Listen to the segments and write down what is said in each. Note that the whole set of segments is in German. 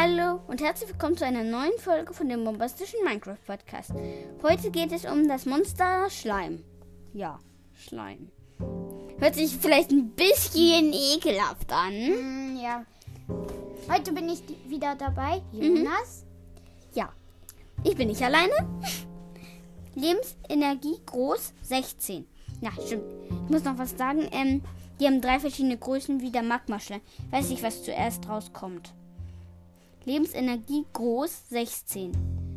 Hallo und herzlich willkommen zu einer neuen Folge von dem bombastischen Minecraft Podcast. Heute geht es um das Monster Schleim. Ja, Schleim. Hört sich vielleicht ein bisschen ekelhaft an. Mm, ja. Heute bin ich wieder dabei, Jonas. Ja, ich bin nicht alleine. Lebensenergie groß 16. Ja, stimmt. Ich muss noch was sagen. Ähm, die haben drei verschiedene Größen wie der Magmaschleim. Weiß nicht, was zuerst rauskommt. Lebensenergie groß 16.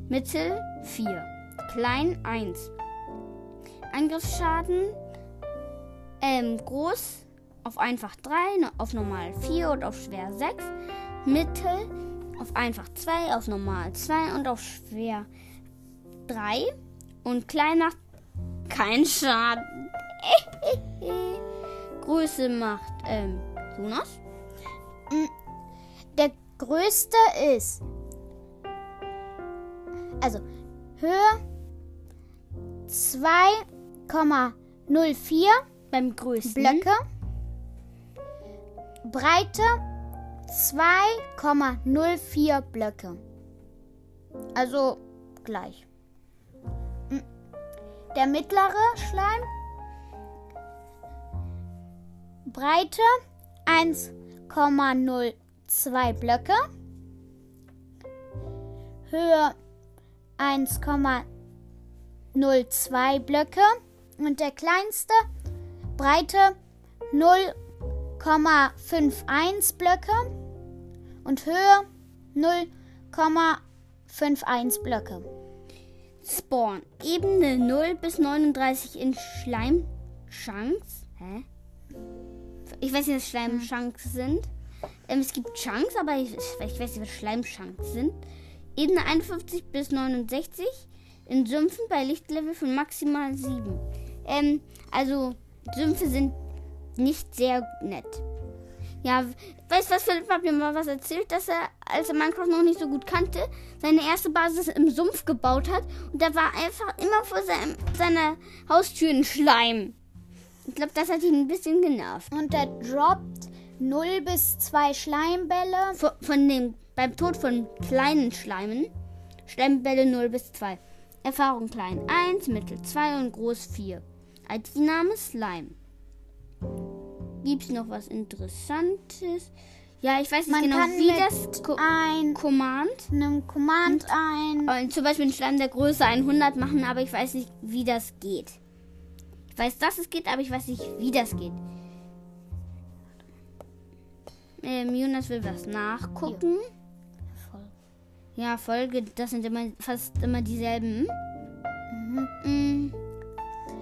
Mittel 4. Klein 1. Angriffsschaden ähm, groß auf einfach 3, auf normal 4 und auf schwer 6. Mittel auf einfach 2, auf normal 2 und auf schwer 3. Und klein macht keinen Schaden. Größe macht ähm, Jonas. Größte ist. Also Höhe 2,04 Beim größten. Blöcke. Breite 2,04 Blöcke. Also gleich. Mm. Der mittlere Schleim. Breite 1,02 Blöcke. Höhe 1,02 Blöcke. Und der kleinste Breite 0,51 Blöcke und Höhe 0,51 Blöcke. Spawn. Ebene 0 bis 39 in Schleimchunks. Hä? Ich weiß nicht, was Schleimchunks sind. Ähm, es gibt Chunks, aber ich, ich weiß nicht, was Schleimchunks sind. Ebene 51 bis 69 in Sümpfen bei Lichtlevel von maximal 7. Ähm, also Sümpfe sind nicht sehr nett. Ja, weißt du was, Philipp hat mir mal was erzählt, dass er, als er Minecraft noch nicht so gut kannte, seine erste Basis im Sumpf gebaut hat und da war einfach immer vor seinem, seiner Haustür ein Schleim. Ich glaube, das hat ihn ein bisschen genervt. Und der droppt 0 bis 2 Schleimbälle. Von, von dem, beim Tod von kleinen Schleimen, Schleimbälle 0 bis 2. Erfahrung klein 1, mittel 2 und groß 4. IT-Name Slime. Gibt es noch was Interessantes? Ja, ich weiß nicht Man genau, kann wie mit das Ko ein Command. einem Command ein. äh, Zum Beispiel einen Schleim der Größe 100 machen, aber ich weiß nicht, wie das geht. Ich weiß, dass es geht, aber ich weiß nicht, wie das geht. Ähm, Jonas will was nachgucken. Ja, Folge, das sind immer fast immer dieselben. Mhm.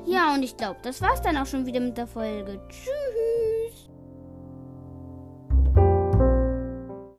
Ja, und ich glaube, das war's dann auch schon wieder mit der Folge. Tschüss.